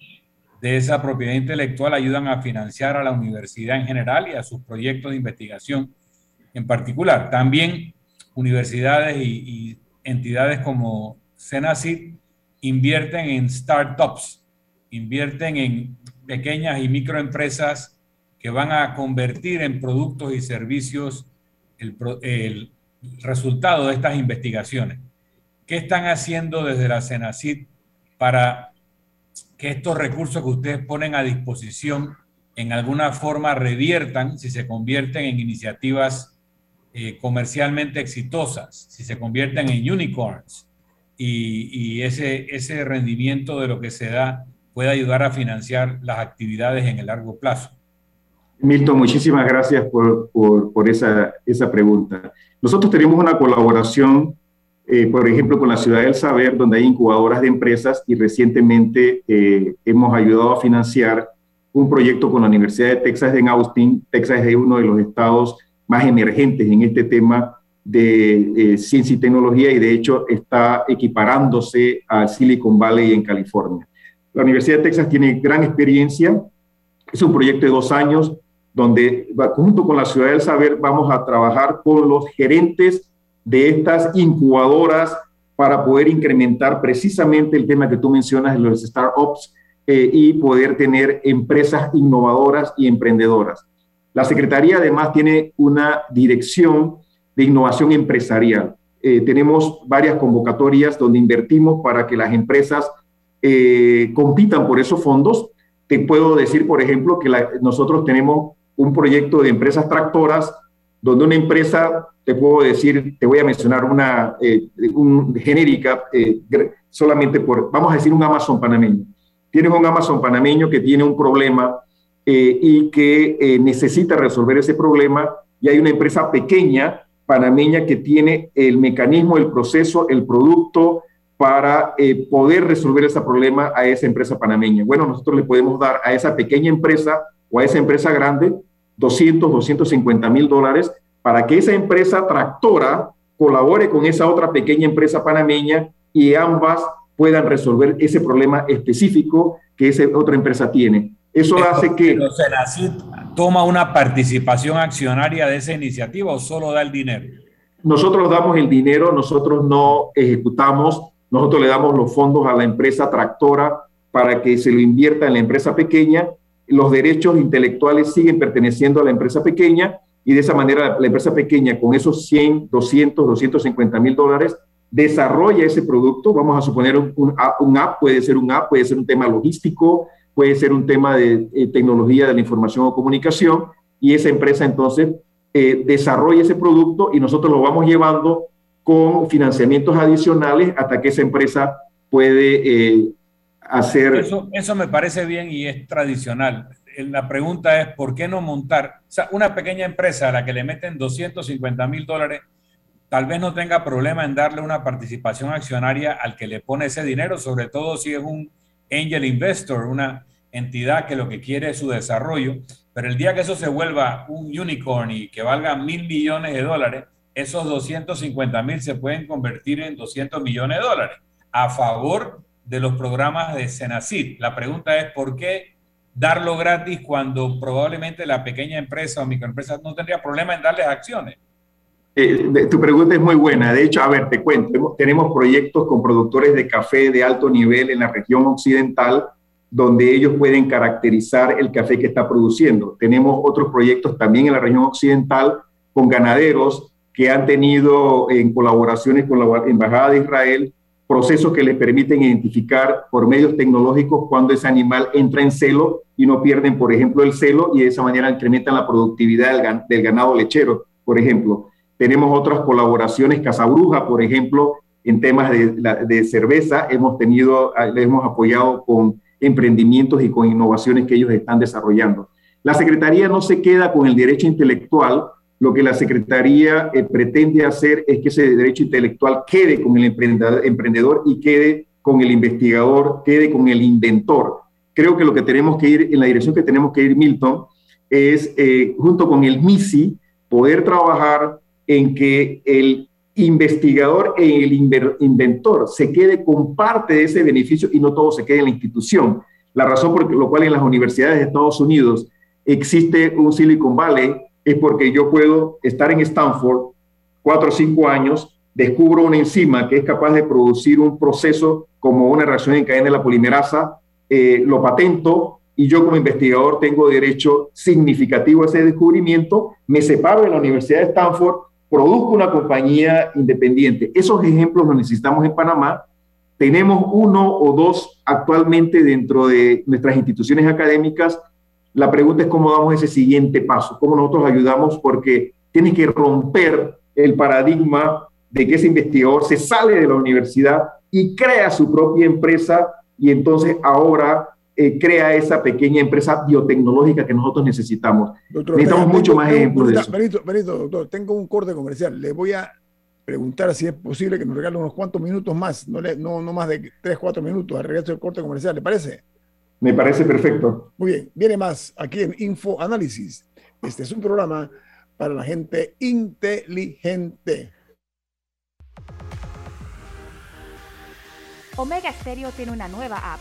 de esa propiedad intelectual ayudan a financiar a la universidad en general y a sus proyectos de investigación en particular. También universidades y, entidades como Senacid invierten en startups, invierten en pequeñas y microempresas que van a convertir en productos y servicios el, el resultado de estas investigaciones. ¿Qué están haciendo desde la Senacid para que estos recursos que ustedes ponen a disposición en alguna forma reviertan si se convierten en iniciativas eh, comercialmente exitosas, si se convierten en unicorns y, ese, ese rendimiento de lo que se da puede ayudar a financiar las actividades en el largo plazo? Milton, muchísimas gracias por, por, por esa, esa pregunta. Nosotros tenemos una colaboración eh, por ejemplo, con la Ciudad del Saber, donde hay incubadoras de empresas y recientemente eh, hemos ayudado a financiar un proyecto con la Universidad de Texas en Austin. Texas es uno de los estados más emergentes en este tema de eh, ciencia y tecnología y de hecho está equiparándose a Silicon Valley en California. La Universidad de Texas tiene gran experiencia, es un proyecto de dos años donde junto con la Ciudad del Saber vamos a trabajar con los gerentes de estas incubadoras para poder incrementar precisamente el tema que tú mencionas de los startups eh, y poder tener empresas innovadoras y emprendedoras. La Secretaría además tiene una dirección de innovación empresarial. Eh, tenemos varias convocatorias donde invertimos para que las empresas eh, compitan por esos fondos. Te puedo decir, por ejemplo, que nosotros tenemos un proyecto de empresas tractoras donde una empresa, te puedo decir, te voy a mencionar una eh, genérica, solamente por, vamos a decir, un Amazon panameño. Tienes un Amazon panameño que tiene un problema eh, y que necesita resolver ese problema y hay una empresa pequeña panameña que tiene el mecanismo, el proceso, el producto para poder resolver ese problema a esa empresa panameña. Bueno, nosotros le podemos dar a esa pequeña empresa o a esa empresa grande 200, 250 mil dólares para que esa empresa tractora colabore con esa otra pequeña empresa panameña y ambas puedan resolver ese problema específico que esa otra empresa tiene. Eso hace que... Pero toma una participación accionaria de esa iniciativa o solo da el dinero? Nosotros damos el dinero, nosotros no ejecutamos, nosotros le damos los fondos a la empresa tractora para que se lo invierta en la empresa pequeña los derechos intelectuales siguen perteneciendo a la empresa pequeña y de esa manera la empresa pequeña con esos 100, 200, 250 mil dólares desarrolla ese producto. Vamos a suponer un, un, app, puede ser un app, puede ser un tema logístico, puede ser un tema de eh, tecnología de la información o comunicación y esa empresa entonces eh, desarrolla ese producto y nosotros lo vamos llevando con financiamientos adicionales hasta que esa empresa puede eh, hacer... Eso, eso me parece bien y es tradicional. La pregunta es, ¿por qué no montar? Una pequeña empresa a la que le meten 250 mil dólares, tal vez no tenga problema en darle una participación accionaria al que le pone ese dinero, sobre todo si es un angel investor, una entidad que lo que quiere es su desarrollo. Pero el día que eso se vuelva un unicorn y que valga mil millones de dólares, esos 250 mil se pueden convertir en 200 millones de dólares a favor de los programas de Senacid. La pregunta es, ¿por qué darlo gratis cuando probablemente la pequeña empresa o microempresa no tendría problema en darles acciones? Eh, tu pregunta es muy buena. De hecho, a ver, te cuento, tenemos proyectos con productores de café de alto nivel en la región occidental donde ellos pueden caracterizar el café que está produciendo. Tenemos otros proyectos también en la región occidental con ganaderos que han tenido en colaboraciones con la Embajada de Israel procesos que les permiten identificar por medios tecnológicos cuando ese animal entra en celo y no pierden, por ejemplo, el celo y de esa manera incrementan la productividad del, ganado lechero, por ejemplo. Tenemos otras colaboraciones, Casabruja, por ejemplo, en temas de, cerveza, hemos tenido, ah, les hemos apoyado con emprendimientos y con innovaciones que ellos están desarrollando. La Secretaría no se queda con el derecho intelectual, lo que la Secretaría eh, pretende hacer es que ese derecho intelectual quede con el emprendedor y quede con el investigador, quede con el inventor. creo que lo que tenemos que ir, en la dirección que tenemos que ir, Milton, es eh, junto con el MISI, poder trabajar en que el investigador e el inventor se quede con parte de ese beneficio y no todo se quede en la institución. La razón por la cual en las universidades de Estados Unidos existe un Silicon Valley es porque yo puedo estar en Stanford cuatro o cinco años, descubro una enzima que es capaz de producir un proceso como una reacción en cadena de la polimerasa, eh, lo patento y yo como investigador tengo derecho significativo a ese descubrimiento, me separo de la Universidad de Stanford, produzco una compañía independiente. Esos ejemplos los necesitamos en Panamá. Tenemos uno o dos actualmente dentro de nuestras instituciones académicas la pregunta es cómo damos ese siguiente paso, cómo nosotros ayudamos, porque tiene que romper el paradigma de que ese investigador se sale de la universidad y crea su propia empresa y entonces ahora eh, crea esa pequeña empresa biotecnológica que nosotros necesitamos. necesitamos mucho más ejemplos de eso. Benito, Benito, doctor, tengo un corte comercial. Le voy a preguntar si es posible que nos regale unos cuantos minutos más, no, no, no más de 3, 4 minutos al regreso del corte comercial. ¿Le parece? Me parece perfecto. Muy bien, viene más aquí en Info Análisis. Este es un programa para la gente inteligente. Omega Stereo tiene una nueva app.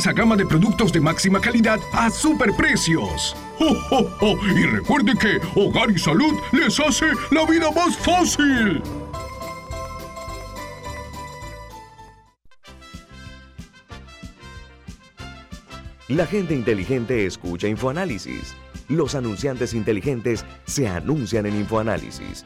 gama de productos de máxima calidad a superprecios. ¡Oh, Y recuerde que Hogar y Salud les hace la vida más fácil. La gente inteligente escucha InfoAnálisis. Los anunciantes inteligentes se anuncian en InfoAnálisis.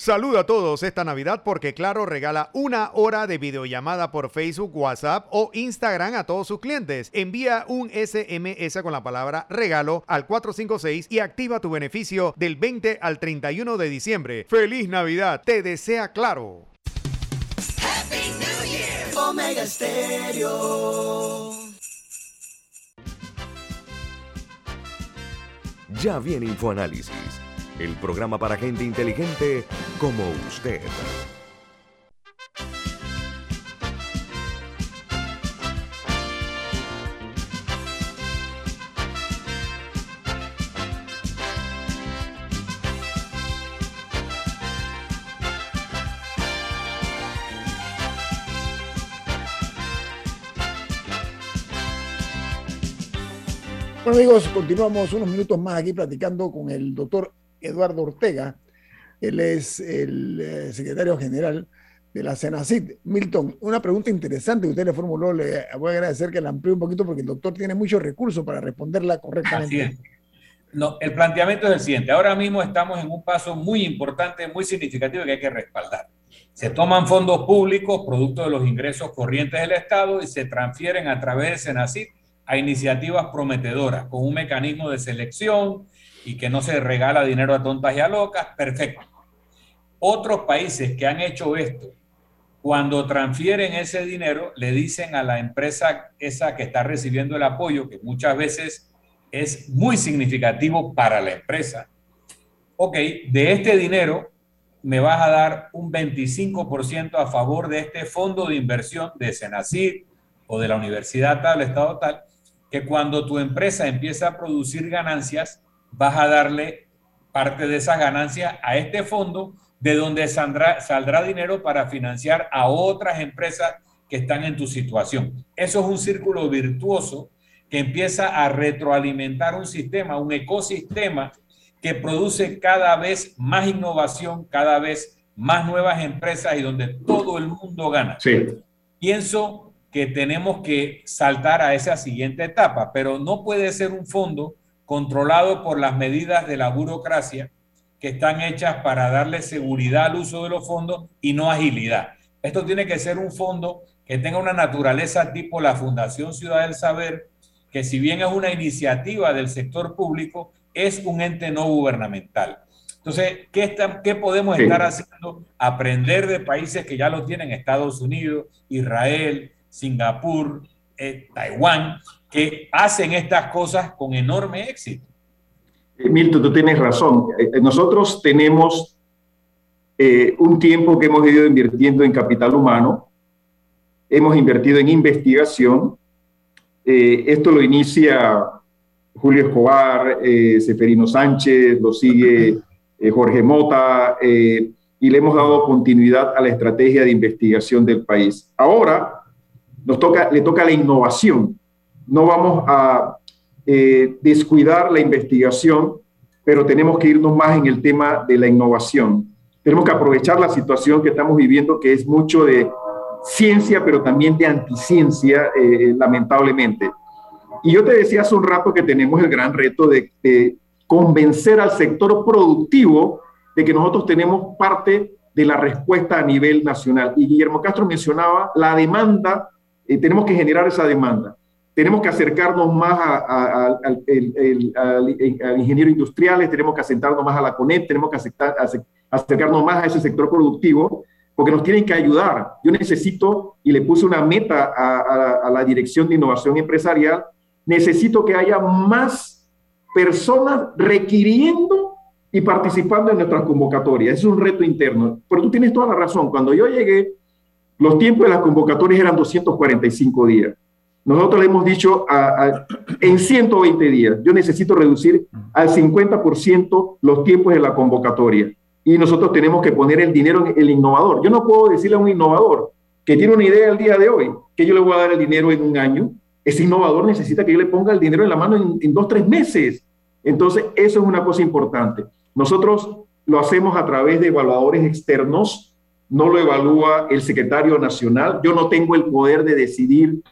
Saluda a todos esta Navidad porque Claro regala una hora de videollamada por Facebook, WhatsApp o Instagram a todos sus clientes. Envía un SMS con la palabra regalo al 456 y activa tu beneficio del 20 al 31 de diciembre. ¡Feliz Navidad! Te desea Claro. Omega Stereo. Ya viene InfoAnálisis, el programa para gente inteligente como usted. Bueno amigos, continuamos unos minutos más aquí platicando con el doctor Eduardo Ortega. Él es el eh, secretario general de la Senacid. Milton, una pregunta interesante que usted le formuló, le voy a agradecer que la amplíe un poquito porque el doctor tiene muchos recursos para responderla correctamente. No, el planteamiento es el siguiente. Ahora mismo estamos en un paso muy importante, muy significativo que hay que respaldar. Se toman fondos públicos, producto de los ingresos corrientes del Estado, y se transfieren a través de Senacid a iniciativas prometedoras con un mecanismo de selección y que no se regala dinero a tontas y a locas, perfecto. Otros países que han hecho esto, cuando transfieren ese dinero, le dicen a la empresa esa que está recibiendo el apoyo, que muchas veces es muy significativo para la empresa. Ok, de este dinero me vas a dar un 25% a favor de este fondo de inversión de Senacid o de la universidad tal, estado tal, que cuando tu empresa empieza a producir ganancias, vas a darle parte de esas ganancias a este fondo, de donde saldrá, saldrá dinero para financiar a otras empresas que están en tu situación. Eso es un círculo virtuoso que empieza a retroalimentar un sistema, un ecosistema que produce cada vez más innovación, cada vez más nuevas empresas y donde todo el mundo gana. Sí. Pienso que tenemos que saltar a esa siguiente etapa, pero no puede ser un fondo controlado por las medidas de la burocracia que están hechas para darle seguridad al uso de los fondos y no agilidad. Esto tiene que ser un fondo que tenga una naturaleza tipo la Fundación Ciudad del Saber, que si bien es una iniciativa del sector público, es un ente no gubernamental. Entonces, ¿qué, qué podemos estar haciendo? Aprender de países que ya lo tienen, Estados Unidos, Israel, Singapur, eh, Taiwán, que hacen estas cosas con enorme éxito. Eh, Milton, tú tienes razón. Eh, nosotros tenemos un tiempo que hemos ido invirtiendo en capital humano, hemos invertido en investigación. esto lo inicia Julio Escobar, Seferino Sánchez, lo sigue Jorge Mota, y le hemos dado continuidad a la estrategia de investigación del país. Ahora nos toca, le toca la innovación. No vamos a eh, descuidar la investigación, pero tenemos que irnos más en el tema de la innovación. Tenemos que aprovechar la situación que estamos viviendo, que es mucho de ciencia, pero también de anticiencia, eh, lamentablemente. Y yo te decía hace un rato que tenemos el gran reto de, convencer al sector productivo de que nosotros tenemos parte de la respuesta a nivel nacional. Y Guillermo Castro mencionaba la demanda eh, tenemos que generar esa demanda. Tenemos que acercarnos más al, ingeniero industrial, tenemos que acercarnos más a la CONEP, tenemos que acercarnos más a ese sector productivo, porque nos tienen que ayudar. Yo necesito, y le puse una meta a, la Dirección de Innovación Empresarial, necesito que haya más personas requiriendo y participando en nuestras convocatorias. Es un reto interno. Pero tú tienes toda la razón. Cuando yo llegué, los tiempos de las convocatorias eran 245 días. Nosotros le hemos dicho en 120 días, yo necesito reducir al 50% los tiempos de la convocatoria. Y nosotros tenemos que poner el dinero en el innovador. Yo no puedo decirle a un innovador que tiene una idea el día de hoy, que yo le voy a dar el dinero en un año. Ese innovador necesita que yo le ponga el dinero en la mano en, en dos, tres meses. Entonces, eso es una cosa importante. Nosotros lo hacemos a través de evaluadores externos no lo evalúa el secretario nacional. Yo no tengo el poder de decidir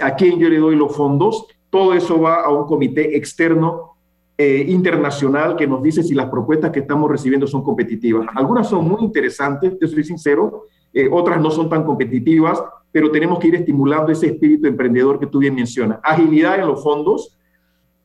a quién yo le doy los fondos. Todo eso va a un comité externo eh, internacional que nos dice si las propuestas que estamos recibiendo son competitivas. Algunas son muy interesantes, te soy sincero, eh, otras no son tan competitivas, pero tenemos que ir estimulando ese espíritu emprendedor que tú bien mencionas. Agilidad en los fondos,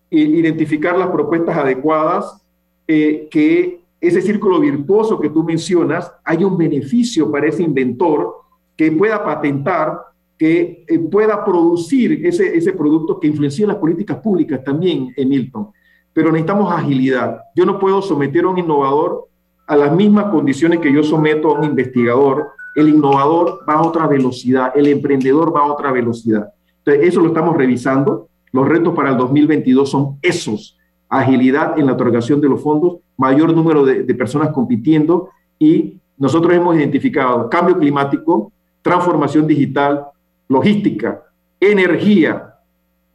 identificar las propuestas adecuadas eh, que ese círculo virtuoso que tú mencionas, hay un beneficio para ese inventor que pueda patentar, que eh, pueda producir ese, ese producto que influencie las políticas públicas también, en Milton. Pero necesitamos agilidad. Yo no puedo someter a un innovador a las mismas condiciones que yo someto a un investigador. El innovador va a otra velocidad, el emprendedor va a otra velocidad. Entonces, eso lo estamos revisando. Los retos para el 2022 son esos agilidad en la otorgación de los fondos, mayor número de, personas compitiendo y nosotros hemos identificado cambio climático, transformación digital, logística, energía,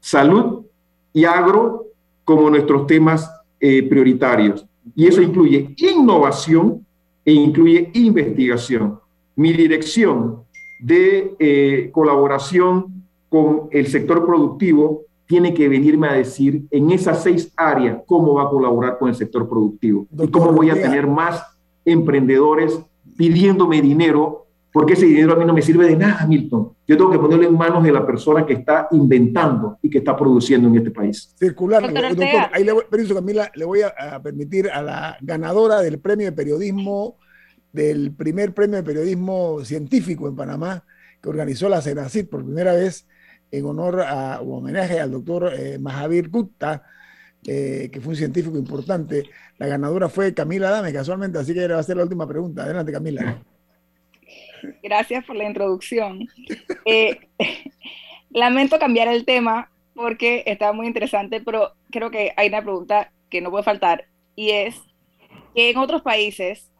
salud y agro como nuestros temas eh, prioritarios. Y eso incluye innovación e incluye investigación. Mi dirección de eh, colaboración con el sector productivo tiene que venirme a decir en esas seis áreas cómo va a colaborar con el sector productivo y cómo voy a tener más emprendedores pidiéndome dinero, porque ese dinero a mí no me sirve de nada, Milton. Yo tengo que ponerlo en manos de la persona que está inventando y que está produciendo en este país. Circular, doctor, ahí le voy, Camila, le voy a, permitir a la ganadora del premio de periodismo, del primer premio de periodismo científico en Panamá, que organizó la CENACID por primera vez, en honor a, o homenaje al doctor eh, Mahavir Gupta, eh, que fue un científico importante. La ganadora fue Camila Dame, casualmente, así que le va a hacer la última pregunta. Adelante, Camila. Gracias por la introducción. Eh, lamento cambiar el tema porque está muy interesante, pero creo que hay una pregunta que no puede faltar y es que en otros países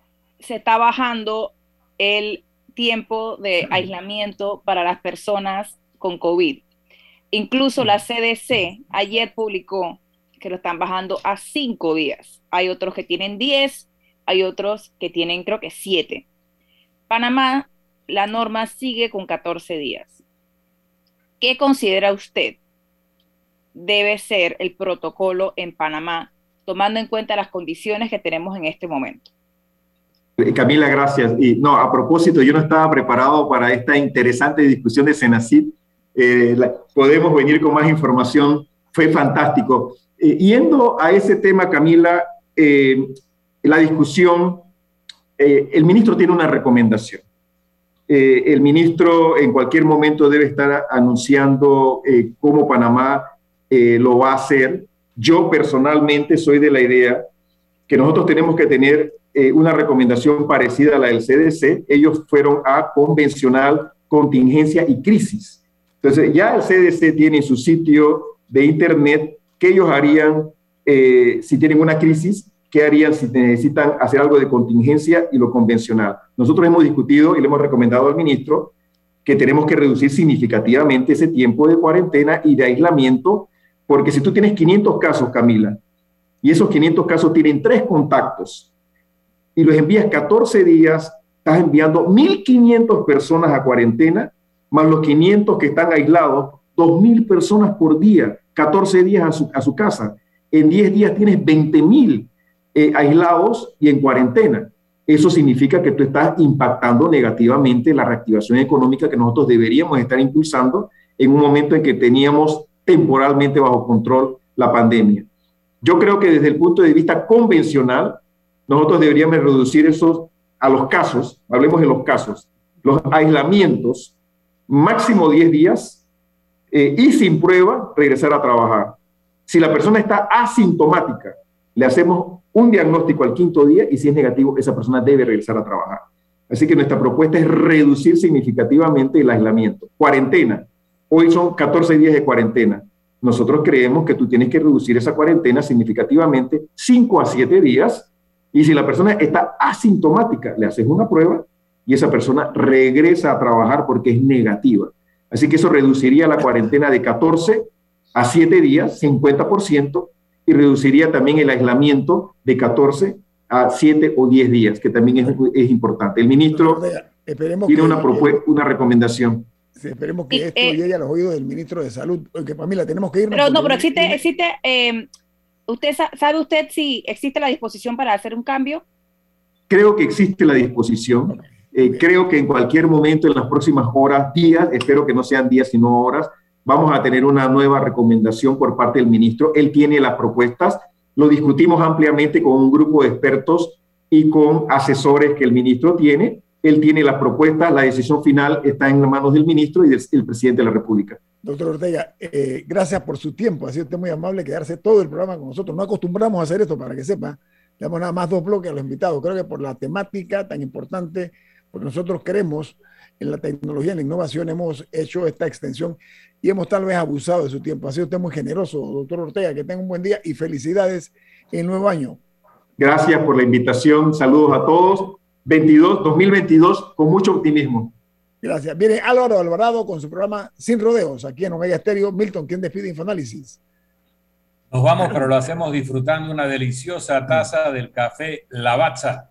se está bajando el tiempo de aislamiento para las personas con COVID. Incluso la CDC ayer publicó que lo están bajando a cinco días. Hay otros que tienen 10, hay otros que tienen creo que siete. Panamá, la norma sigue con 14 días. ¿Qué considera usted debe ser el protocolo en Panamá, tomando en cuenta las condiciones que tenemos en este momento? Eh, Camila, gracias. Y no, a propósito, yo no estaba preparado para esta interesante discusión de Senacid. Eh, podemos venir con más información. Fue fantástico. Eh, yendo a ese tema, Camila, la discusión, el ministro tiene una recomendación. El ministro en cualquier momento debe estar anunciando cómo Panamá lo va a hacer. Yo personalmente soy de la idea que nosotros tenemos que tener eh, una recomendación parecida a la del CDC. Ellos fueron a convencional, contingencia y crisis. Entonces, ya el CDC tiene su sitio de internet que ellos harían eh, si tienen una crisis, qué harían si necesitan hacer algo de contingencia y lo convencional. Nosotros hemos discutido y le hemos recomendado al ministro que tenemos que reducir significativamente ese tiempo de cuarentena y de aislamiento, porque si tú tienes 500 casos, Camila, y esos 500 casos tienen tres contactos, y los envías 14 días, estás enviando 1.500 personas a cuarentena, más los 500 que están aislados, 2.000 personas por día, 14 días a su, casa. En 10 días tienes 20.000 eh, aislados y en cuarentena. Eso significa que tú estás impactando negativamente la reactivación económica que nosotros deberíamos estar impulsando en un momento en que teníamos temporalmente bajo control la pandemia. Yo creo que desde el punto de vista convencional, nosotros deberíamos reducir esos a los casos, hablemos de los casos, los aislamientos, máximo 10 días eh, y sin prueba regresar a trabajar. Si la persona está asintomática, le hacemos un diagnóstico al quinto día y si es negativo, esa persona debe regresar a trabajar. Así que nuestra propuesta es reducir significativamente el aislamiento. Cuarentena. Hoy son 14 días de cuarentena. Nosotros creemos que tú tienes que reducir esa cuarentena significativamente 5 a 7 días y si la persona está asintomática, le haces una prueba y esa persona regresa a trabajar porque es negativa. Así que eso reduciría la cuarentena de 14 a 7 días, 50%, y reduciría también el aislamiento de 14 a 7 o 10 días, que también es, es importante. El ministro tiene una, una recomendación. esperemos que esto eh, llegue a los oídos del ministro de Salud, porque para mí la tenemos que ir. Pero no, pero existe, existe eh, ¿Usted sabe usted si existe la disposición para hacer un cambio? Creo que existe la disposición. Eh, creo que en cualquier momento, en las próximas horas, días, espero que no sean días sino horas, vamos a tener una nueva recomendación por parte del ministro. Él tiene las propuestas, lo discutimos ampliamente con un grupo de expertos y con asesores que el ministro tiene. Él tiene las propuestas, la decisión final está en manos del ministro y del presidente de la República. Doctor Ortega, eh, gracias por su tiempo. Ha sido usted muy amable quedarse todo el programa con nosotros. No acostumbramos a hacer esto para que sepa. Le damos nada más dos bloques a los invitados. Creo que por la temática tan importante, porque nosotros queremos en la tecnología, en la innovación, hemos hecho esta extensión y hemos tal vez abusado de su tiempo. Ha sido usted muy generoso, doctor Ortega. Que tenga un buen día y felicidades en nuevo año. Gracias por la invitación. Saludos a todos. 22, 2022, con mucho optimismo. Gracias. Viene Álvaro Alvarado con su programa Sin Rodeos, aquí en Omega Estéreo. Milton, ¿quién despide Infoanálisis? Nos vamos, pero lo hacemos disfrutando una deliciosa taza del café Lavazza.